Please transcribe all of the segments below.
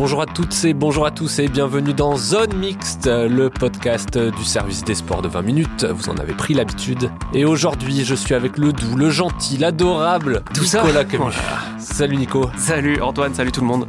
Bonjour à toutes et bonjour à tous et bienvenue dans Zone Mixte, le podcast du service des sports de 20 minutes. Vous en avez pris l'habitude. Et aujourd'hui, je suis avec le doux, le gentil, l'adorable Tout Nicolas Camus. Voilà. Salut Nico. Salut Antoine, salut tout le monde.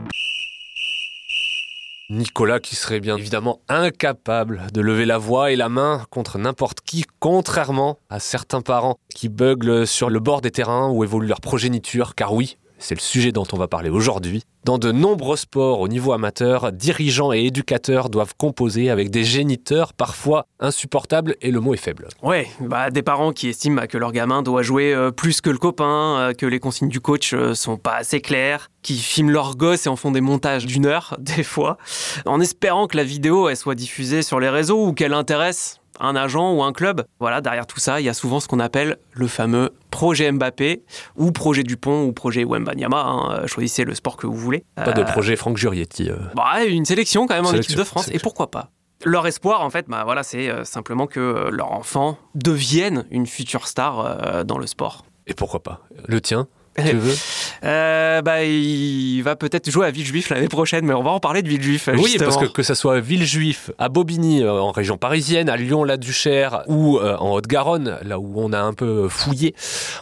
Nicolas qui serait bien évidemment incapable de lever la voix et la main contre n'importe qui, contrairement à certains parents qui buglent sur le bord des terrains où évolue leur progéniture, car oui, c'est le sujet dont on va parler aujourd'hui. Dans de nombreux sports au niveau amateur, dirigeants et éducateurs doivent composer avec des géniteurs parfois insupportables et le mot est faible. Ouais, bah, des parents qui estiment bah, que leur gamin doit jouer euh, plus que le copain, euh, que les consignes du coach euh, sont pas assez claires, qui filment leur gosse et en font des montages d'une heure, des fois, en espérant que la vidéo elle soit diffusée sur les réseaux ou qu'elle intéresse un agent ou un club. Voilà, derrière tout ça, il y a souvent ce qu'on appelle le fameux projet Mbappé ou projet Dupont ou projet Wembanyama. Hein, choisissez le sport que vous voulez. Pas de Euh, projet Franck Jurietti. euh. bah, une sélection quand même en équipe de France. Et pourquoi pas leur espoir, en fait, bah, voilà, c'est euh, simplement que euh, leur enfant devienne une future star euh, dans le sport. Et pourquoi pas Le tien? Tu veux? Euh, bah, il va peut-être jouer à Villejuif l'année prochaine, mais on va en parler de Villejuif. Oui, justement. parce que que ça soit à Villejuif, à Bobigny, euh, en région parisienne, à Lyon-la-Duchère ou euh, en Haute-Garonne, là où on a un peu fouillé,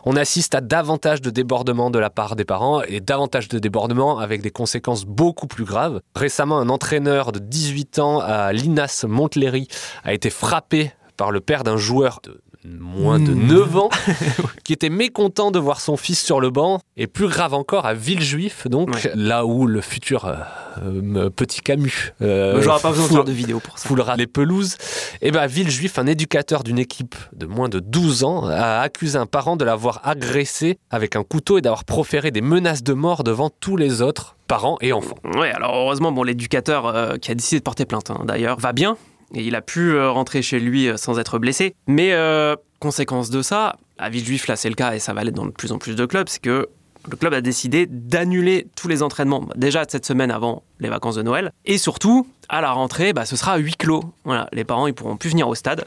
on assiste à davantage de débordements de la part des parents et davantage de débordements avec des conséquences beaucoup plus graves. Récemment, un entraîneur de 18 ans à l'INAS Montlhéry a été frappé par le père d'un joueur de moins de Mmh. 9 ans qui était mécontent de voir son fils sur le banc et plus grave encore à Villejuif donc Ouais. là où le futur euh, euh, petit Camus euh, J'aurais pas besoin de foule- faire de vidéo pour ça. foulera les pelouses. Et ben Villejuif, un éducateur d'une équipe de moins de 12 ans, a accusé un parent de l'avoir agressé avec un couteau et d'avoir proféré des menaces de mort devant tous les autres parents et enfants. Ouais, alors heureusement, bon, l'éducateur euh, qui a décidé de porter plainte, hein, d'ailleurs, va bien. Et il a pu euh, rentrer chez lui euh, sans être blessé. Mais euh, conséquence de ça, à Villejuif, là c'est le cas et ça va aller dans de plus en plus de clubs, c'est que le club a décidé d'annuler tous les entraînements, déjà cette semaine avant les vacances de Noël. Et surtout, à la rentrée, bah, ce sera à huis clos. Voilà, les parents, ils pourront plus venir au stade,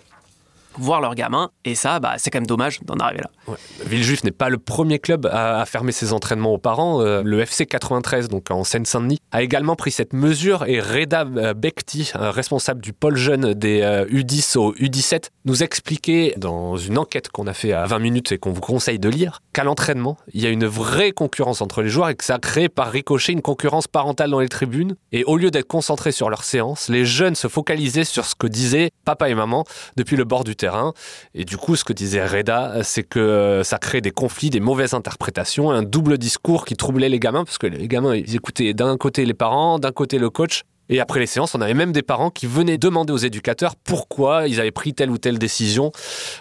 voir leurs gamins. Et ça, bah, c'est quand même dommage d'en arriver là. Villejuif n'est pas le premier club à, fermer ses entraînements aux parents. Euh, le FC 93, donc en Seine-Saint-Denis, a également pris cette mesure et Reda euh, Bekti, responsable du pôle jeune des euh, U10 au U17, nous expliquait dans une enquête qu'on a fait à 20 minutes et qu'on vous conseille de lire qu'à l'entraînement, il y a une vraie concurrence entre les joueurs et que ça crée par ricochet une concurrence parentale dans les tribunes. Et au lieu d'être concentrés sur leur séance, les jeunes se focalisaient sur ce que disaient papa et maman depuis le bord du Et du coup, ce que disait Reda, c'est que euh, ça crée des conflits, des mauvaises interprétations, un double discours qui troublait les gamins, parce que les gamins, ils écoutaient d'un côté les parents, d'un côté le coach. Et après les séances, on avait même des parents qui venaient demander aux éducateurs pourquoi ils avaient pris telle ou telle décision.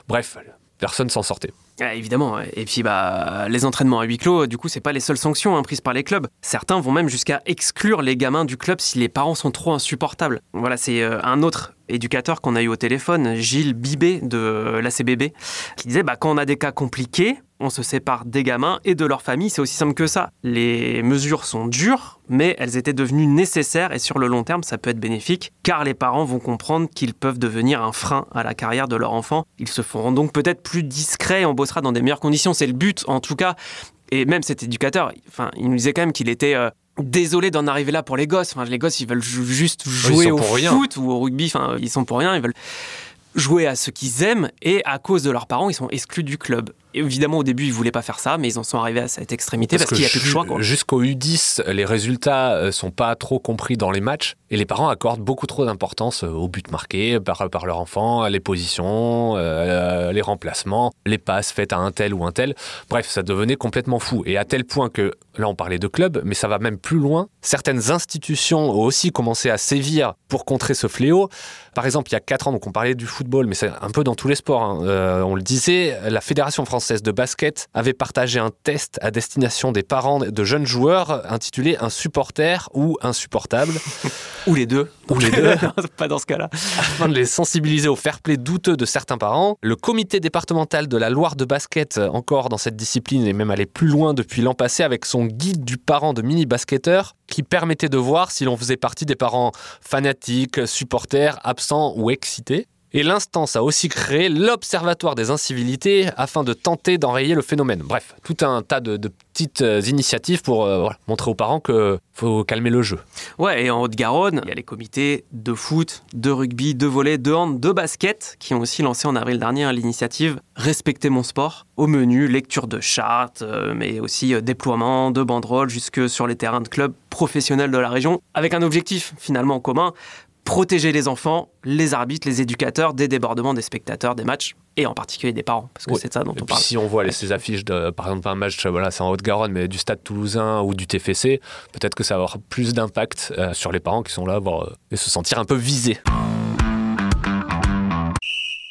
Bref, personne s'en sortait. Évidemment. Et puis, bah, les entraînements à huis clos, du coup, c'est pas les seules sanctions hein, prises par les clubs. Certains vont même jusqu'à exclure les gamins du club si les parents sont trop insupportables. Voilà, c'est euh, un autre éducateur qu'on a eu au téléphone, Gilles Bibé de l'ACBB, qui disait bah, quand on a des cas compliqués, on se sépare des gamins et de leur famille. C'est aussi simple que ça. Les mesures sont dures, mais elles étaient devenues nécessaires et sur le long terme, ça peut être bénéfique car les parents vont comprendre qu'ils peuvent devenir un frein à la carrière de leur enfant. Ils se feront donc peut-être plus discrets, on bossera dans des meilleures conditions. C'est le but, en tout cas. Et même cet éducateur, enfin, il nous disait quand même qu'il était euh, désolé d'en arriver là pour les gosses. Enfin, les gosses, ils veulent ju- juste jouer au rien. foot ou au rugby. Enfin, ils sont pour rien. Ils veulent jouer à ce qu'ils aiment et à cause de leurs parents, ils sont exclus du club. Évidemment, au début, ils voulaient pas faire ça, mais ils en sont arrivés à cette extrémité parce, qu'il n'y a plus de choix. Jusqu'au U10, les résultats euh, sont pas trop compris dans les matchs et les parents accordent beaucoup trop d'importance euh, aux buts marqués par, par leur enfant, les positions, euh, les remplacements, les passes faites à un tel ou un tel. Bref, ça devenait complètement fou. Et à tel point que, là on parlait de club, mais ça va même plus loin. Certaines institutions ont aussi commencé à sévir pour contrer ce fléau. Par exemple, il y a 4 ans, donc on parlait du football, mais c'est un peu dans tous les sports. hein. Euh, on le disait, la Fédération française française de basket avait partagé un test à destination des parents de jeunes joueurs intitulé Un supporter ou insupportable. ou les deux. Ou les deux. pas dans ce cas-là. Afin de les sensibiliser au fair play douteux de certains parents, le comité départemental de la Loire de basket, encore dans cette discipline et même allé plus loin depuis l'an passé avec son guide du parent de mini-basketteurs qui permettait de voir si l'on faisait partie des parents fanatiques, supporters, absents ou excités. Et l'instance a aussi créé l'Observatoire des incivilités afin de tenter d'enrayer le phénomène. Bref, tout un tas de, petites euh, initiatives pour euh, montrer aux parents qu'il faut calmer le jeu. Ouais, et en Haute-Garonne, il y a les comités de foot, de rugby, de volley, de hand, de basket qui ont aussi lancé en avril dernier l'initiative Respecter mon sport. Au menu, lecture de chartes, euh, mais aussi déploiement de banderoles jusque sur les terrains de clubs professionnels de la région, avec un objectif finalement commun protéger les enfants, les arbitres, les éducateurs des débordements des spectateurs des matchs et en particulier des parents, parce que c'est ça dont on parle. Si on voit ces affiches, de, par exemple, un match, voilà, c'est en Haute-Garonne, mais du Stade Toulousain ou du TFC, peut-être que ça va avoir plus d'impact euh, sur les parents qui sont là pour, euh, et se sentir un peu visés.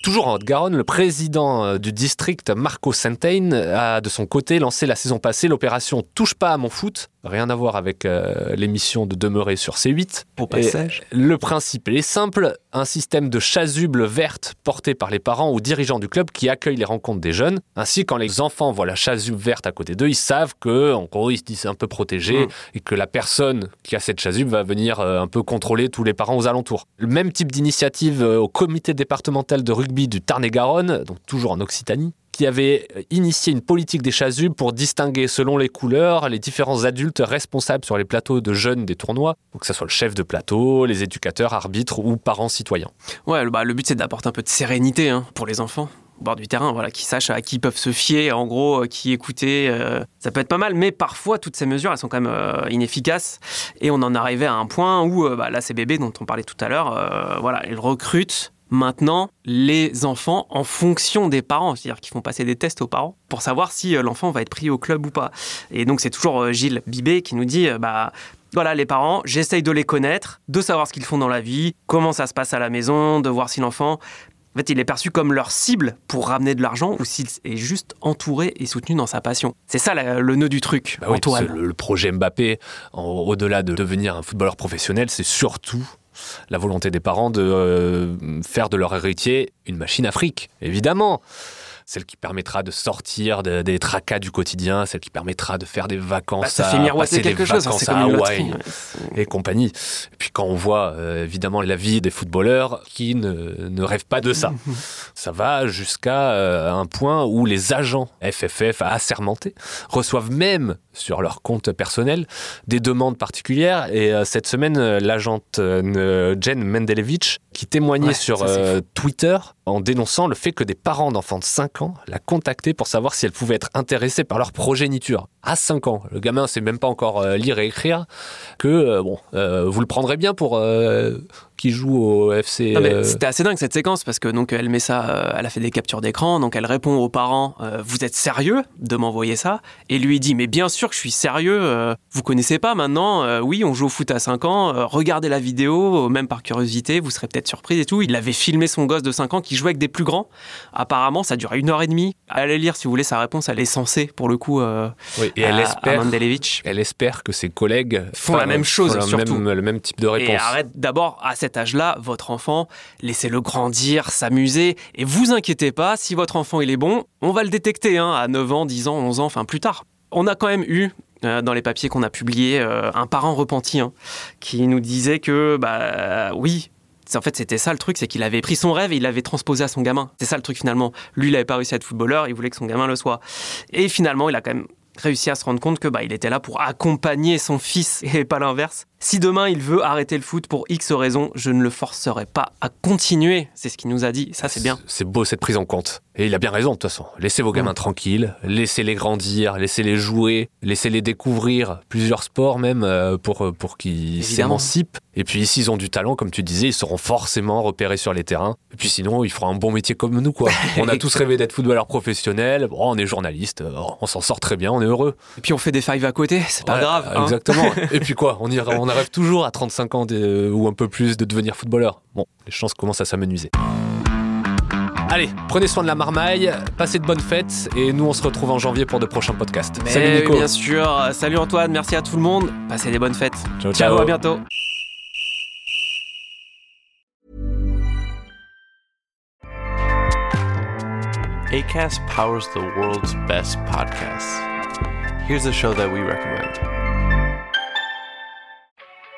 Toujours en Haute-Garonne, le président euh, du district, Marco Saintain, a de son côté lancé la saison passée l'opération Touche pas à mon foot, Rien à voir avec euh, l'émission de Demeurer sur C8. Au passage. le principe est simple un système de chasuble verte porté par les parents ou dirigeants du club qui accueillent les rencontres des jeunes. Ainsi, quand les enfants voient la chasuble verte à côté d'eux, ils savent que, en gros, ils se disent un peu protégés mmh. et que la personne qui a cette chasuble va venir euh, un peu contrôler tous les parents aux alentours. Le même type d'initiative euh, au comité départemental de rugby du Tarn-et-Garonne, donc toujours en Occitanie qui avait initié une politique des chasubles pour distinguer selon les couleurs les différents adultes responsables sur les plateaux de jeunes des tournois, que ce soit le chef de plateau, les éducateurs, arbitres ou parents citoyens. Ouais, bah, le but c'est d'apporter un peu de sérénité hein, pour les enfants au bord du terrain, voilà, qui sachent à qui peuvent se fier, en gros, euh, qui écouter. Euh, ça peut être pas mal, mais parfois toutes ces mesures, elles sont quand même euh, inefficaces. Et on en arrivait à un point où, bah, là, ces bébés dont on parlait tout à l'heure, voilà, ils recrutent maintenant les enfants en fonction des parents, c'est-à-dire qu'ils font passer des tests aux parents pour savoir si euh, l'enfant va être pris au club ou pas. Et donc c'est toujours euh, Gilles Bibé qui nous dit euh, bah voilà les parents, j'essaye de les connaître, de savoir ce qu'ils font dans la vie, comment ça se passe à la maison, de voir si l'enfant en fait, il est perçu comme leur cible pour ramener de l'argent ou s'il est juste entouré et soutenu dans sa passion. C'est ça le nœud du truc, bah le, projet Mbappé, au-delà de devenir un footballeur professionnel, c'est surtout la volonté des parents de euh, faire de leur héritier une machine afrique, évidemment celle qui permettra de sortir des tracas du quotidien, celle qui permettra de faire des vacances bah, ça fait miroiter quelque chose, hein, à Hawaï et compagnie. Et puis quand on voit euh, évidemment la vie des footballeurs qui ne, rêvent pas de ça, ça va jusqu'à euh, un point où les agents FFF assermentés reçoivent même sur leur compte personnel des demandes particulières. Et euh, cette semaine, l'agente Jen Mendelevich qui témoignait sur Twitter en dénonçant le fait que des parents d'enfants de 5 ans la contactaient pour savoir si elle pouvait être intéressée par leur progéniture. À 5 ans, le gamin sait même pas encore euh, lire et écrire, que euh, bon, euh, vous le prendrez bien pour qui joue au FC. Euh, c'était assez dingue cette séquence parce que donc elle met ça, euh, elle a fait des captures d'écran, donc elle répond aux parents euh, Vous êtes sérieux de m'envoyer ça? Et lui dit Mais bien sûr que je suis sérieux, vous connaissez pas maintenant Oui, on joue au foot à 5 ans, regardez la vidéo, même par curiosité, vous serez peut-être surprise et tout. Il avait filmé son gosse de 5 ans qui jouait avec des plus grands. Apparemment, ça durait une heure et demie. Allez lire si vous voulez sa réponse, elle est censée pour le coup. oui, et elle, espère, elle espère que ses collègues font la même chose, surtout. Même, le même type de réponse. Et arrête d'abord à cette âge-là, votre enfant, laissez-le grandir, s'amuser, et vous inquiétez pas, si votre enfant il est bon, on va le détecter hein, à 9 ans, 10 ans, 11 ans, enfin plus tard. On a quand même eu euh, dans les papiers qu'on a publiés, euh, un parent repenti hein, qui nous disait que, bah oui, en fait, c'était ça le truc, c'est qu'il avait pris son rêve et il l'avait transposé à son gamin. C'est ça le truc finalement. Lui, il n'avait pas réussi à être footballeur, il voulait que son gamin le soit. Et finalement, il a quand même réussi à se rendre compte que bah, il était là pour accompagner son fils et pas l'inverse. Si demain il veut arrêter le foot pour X raisons, je ne le forcerai pas à continuer. C'est ce qu'il nous a dit. Ça, c'est bien. C'est beau cette prise en compte. Et il a bien raison de toute façon. Laissez vos gamins tranquilles, laissez-les grandir, laissez-les jouer, laissez-les découvrir plusieurs sports même euh, pour, euh, pour qu'ils s'émancipent. Et puis s'ils ont du talent, comme tu disais, ils seront forcément repérés sur les terrains. Et puis sinon, ils feront un bon métier comme nous. quoi. On a tous rêvé d'être footballeur professionnel. Bon, on est journaliste, euh, on s'en sort très bien, on est heureux. Et puis on fait des fives à côté, c'est pas grave. Hein. Exactement. Et puis quoi, on, rêve toujours à 35 ans ou un peu plus de devenir footballeur. Bon, les chances commencent à s'amenuiser. Allez, prenez soin de la marmaille, passez de bonnes fêtes et nous on se retrouve en janvier pour de prochains podcasts. Mais Salut Nico. Bien sûr. Salut Antoine, merci à tout le monde. Passez des bonnes fêtes. Ciao, ciao ciao. à bientôt. ACAST powers the world's best podcasts. Here's a show that we recommend.